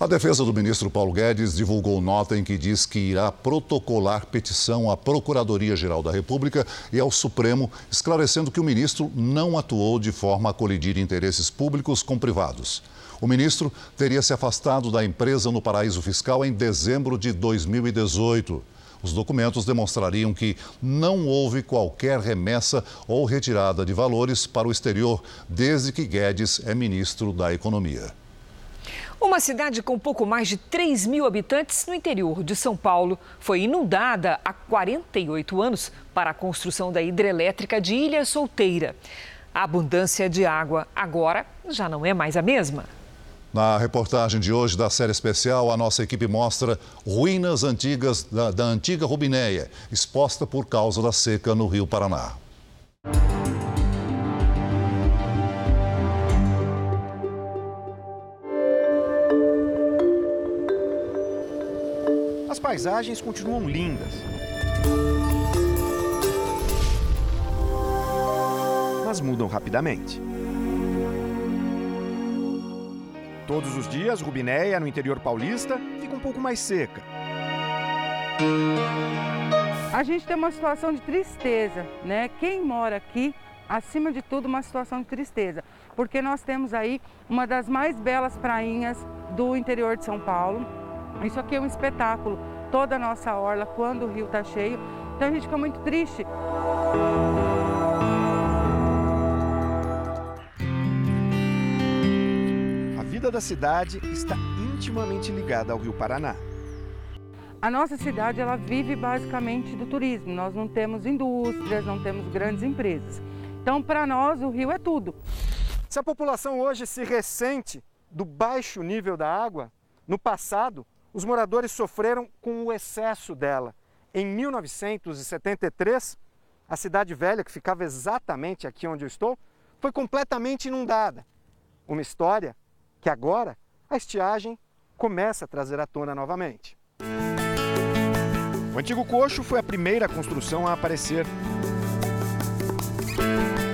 A defesa do ministro Paulo Guedes divulgou nota em que diz que irá protocolar petição à Procuradoria-Geral da República e ao Supremo, esclarecendo que o ministro não atuou de forma a colidir interesses públicos com privados. O ministro teria se afastado da empresa no paraíso fiscal em dezembro de 2018. Os documentos demonstrariam que não houve qualquer remessa ou retirada de valores para o exterior desde que Guedes é ministro da Economia. Uma cidade com pouco mais de 3 mil habitantes no interior de São Paulo foi inundada há 48 anos para a construção da hidrelétrica de Ilha Solteira. A abundância de água agora já não é mais a mesma. Na reportagem de hoje da série especial, a nossa equipe mostra ruínas antigas da, da antiga Rubinéia, exposta por causa da seca no Rio Paraná. As paisagens continuam lindas. Mas mudam rapidamente. Todos os dias, Rubinéia, no interior paulista, fica um pouco mais seca. A gente tem uma situação de tristeza, né? Quem mora aqui, acima de tudo, uma situação de tristeza, porque nós temos aí uma das mais belas prainhas do interior de São Paulo. Isso aqui é um espetáculo, toda a nossa orla, quando o rio está cheio. Então a gente fica muito triste. Vida da cidade está intimamente ligada ao Rio Paraná. A nossa cidade ela vive basicamente do turismo. Nós não temos indústrias, não temos grandes empresas. Então, para nós, o rio é tudo. Se a população hoje se ressente do baixo nível da água, no passado, os moradores sofreram com o excesso dela. Em 1973, a cidade velha, que ficava exatamente aqui onde eu estou, foi completamente inundada. Uma história que agora a estiagem começa a trazer à tona novamente. O antigo coxo foi a primeira construção a aparecer.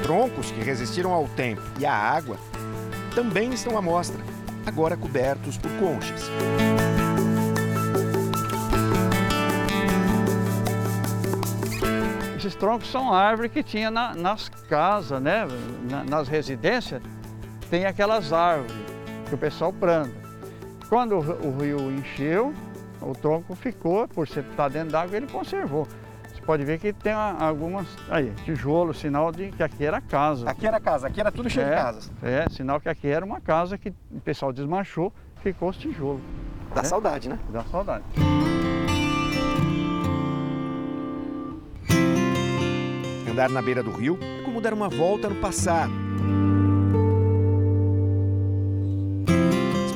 Troncos que resistiram ao tempo e à água também estão à mostra, agora cobertos por conchas. Esses troncos são árvores que tinha na, nas casas, né? Na, nas residências, tem aquelas árvores que o pessoal planta. Quando o rio encheu, o tronco ficou, por ser estar tá dentro d'água, ele conservou. Você pode ver que tem algumas, aí, tijolo, sinal de que aqui era casa. Aqui era casa, aqui era tudo cheio é, de casas. É, sinal que aqui era uma casa que o pessoal desmanchou, ficou os tijolos. Dá né? saudade, né? Dá saudade. Andar na beira do rio é como dar uma volta no passado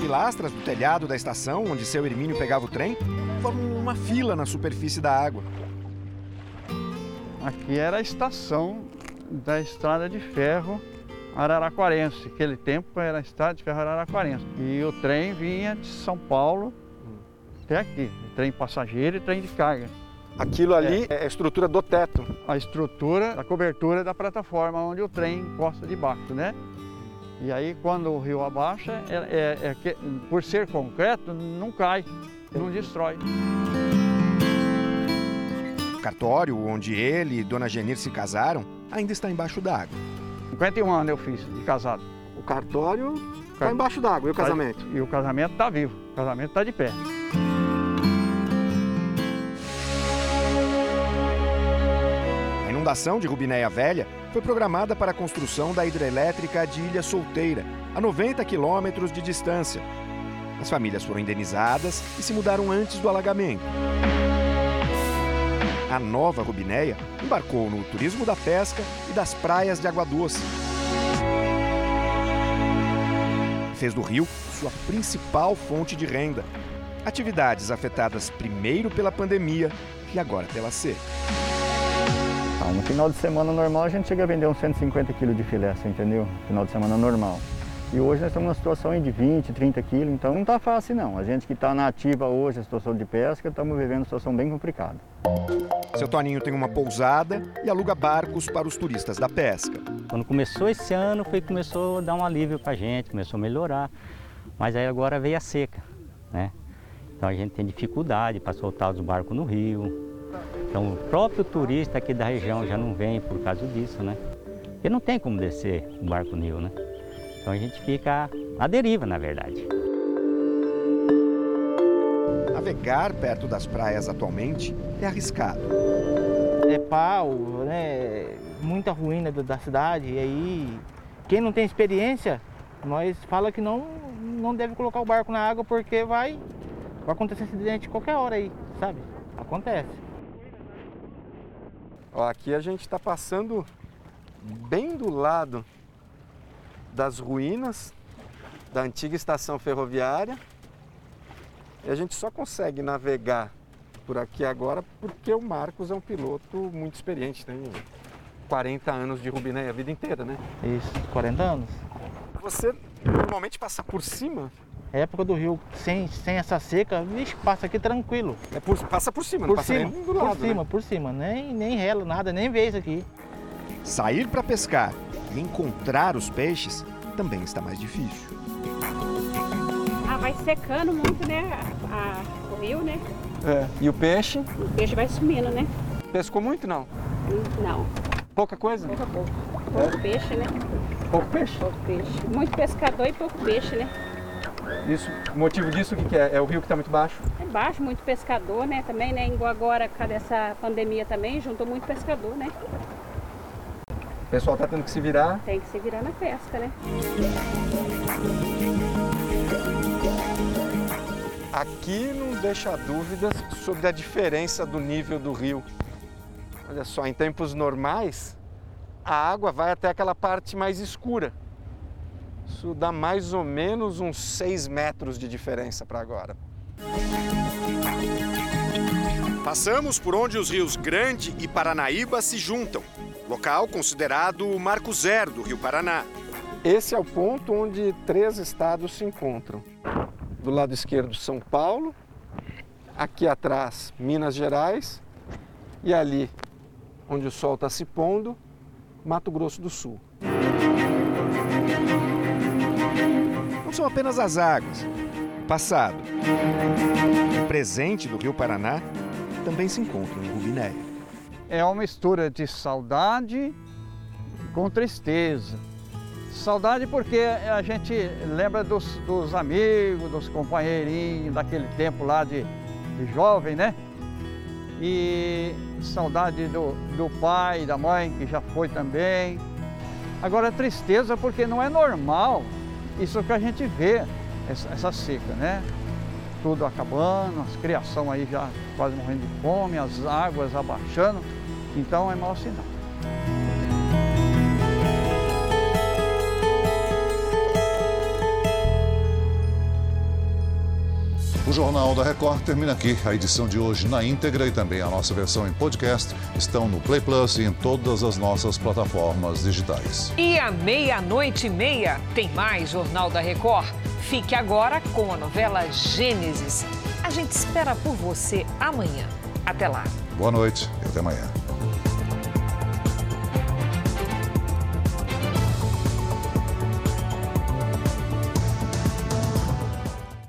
pilastras do telhado da estação, onde seu Hermínio pegava o trem, formam uma fila na superfície da água. Aqui era a estação da estrada de ferro Araraquarense. Naquele tempo era a estrada de ferro Araraquarense. E o trem vinha de São Paulo até aqui. Trem passageiro e trem de carga. Aquilo ali é. é a estrutura do teto? A estrutura, a cobertura da plataforma onde o trem encosta debaixo, né? E aí quando o rio abaixa, é, é, é que, por ser concreto, não cai, não destrói. O cartório onde ele e Dona Genir se casaram ainda está embaixo d'água. 51 anos eu fiz de casado. O cartório está embaixo d'água e o tá casamento? E o casamento está vivo, o casamento está de pé. A inundação de Rubinéia Velha foi programada para a construção da hidrelétrica de Ilha Solteira, a 90 quilômetros de distância. As famílias foram indenizadas e se mudaram antes do alagamento. A nova Rubinéia embarcou no turismo da pesca e das praias de água doce. Fez do rio sua principal fonte de renda. Atividades afetadas primeiro pela pandemia e agora pela seca. Ah, no final de semana normal a gente chega a vender uns 150 quilos de filé, você entendeu? Final de semana normal. E hoje nós estamos numa situação de 20, 30 quilos, então não está fácil não. A gente que está na ativa hoje, a situação de pesca, estamos vivendo uma situação bem complicada. Seu Toninho tem uma pousada e aluga barcos para os turistas da pesca. Quando começou esse ano, foi começou a dar um alívio para a gente, começou a melhorar. Mas aí agora veio a seca, né? Então a gente tem dificuldade para soltar os barcos no rio. Então o próprio turista aqui da região já não vem por causa disso, né? Porque não tem como descer o barco rio, né? Então a gente fica à deriva, na verdade. Navegar perto das praias atualmente é arriscado. É pau, né? Muita ruína da cidade. E aí, quem não tem experiência, nós fala que não, não deve colocar o barco na água porque vai, vai acontecer acidente qualquer hora aí, sabe? Acontece. Ó, aqui a gente está passando bem do lado das ruínas da antiga estação ferroviária. E a gente só consegue navegar por aqui agora porque o Marcos é um piloto muito experiente, tem 40 anos de Rubiné a vida inteira, né? Isso, 40 anos. Você normalmente passa por cima? A época do rio sem, sem essa seca, vixe, passa aqui tranquilo. É por, passa por cima, por não passa cima, nem do lado, Por cima, né? por cima, nem, nem rela, nada, nem vê isso aqui. Sair para pescar e encontrar os peixes também está mais difícil. Ah, vai secando muito, né? A, a- o rio, né? É. E o peixe? O peixe vai sumindo, né? Pescou muito não? Não. Pouca coisa? Pouco a pouco. Pouco peixe, né? Pouco peixe? Pouco peixe. Muito pescador e pouco peixe, né? Isso, o motivo disso o que, que é? É o rio que está muito baixo? É baixo, muito pescador, né? Também, né? Agora, com essa pandemia também, juntou muito pescador, né? O pessoal está tendo que se virar. Tem que se virar na pesca, né? Aqui não deixa dúvidas sobre a diferença do nível do rio. Olha só, em tempos normais, a água vai até aquela parte mais escura. Isso dá mais ou menos uns 6 metros de diferença para agora. Passamos por onde os rios Grande e Paranaíba se juntam, local considerado o marco zero do Rio Paraná. Esse é o ponto onde três estados se encontram. Do lado esquerdo, São Paulo, aqui atrás, Minas Gerais, e ali, onde o sol está se pondo, Mato Grosso do Sul. São apenas as águas, o passado, o presente do Rio Paraná também se encontram em Rubinéia. É uma mistura de saudade com tristeza. Saudade porque a gente lembra dos, dos amigos, dos companheirinhos daquele tempo lá de, de jovem, né? E saudade do, do pai, da mãe, que já foi também. Agora, tristeza porque não é normal isso que a gente vê, essa, essa seca, né? Tudo acabando, as criação aí já quase morrendo de fome, as águas abaixando. Então é mau sinal. O Jornal da Record termina aqui. A edição de hoje na íntegra e também a nossa versão em podcast estão no Play Plus e em todas as nossas plataformas digitais. E à meia-noite e meia tem mais Jornal da Record. Fique agora com a novela Gênesis. A gente espera por você amanhã. Até lá. Boa noite e até amanhã.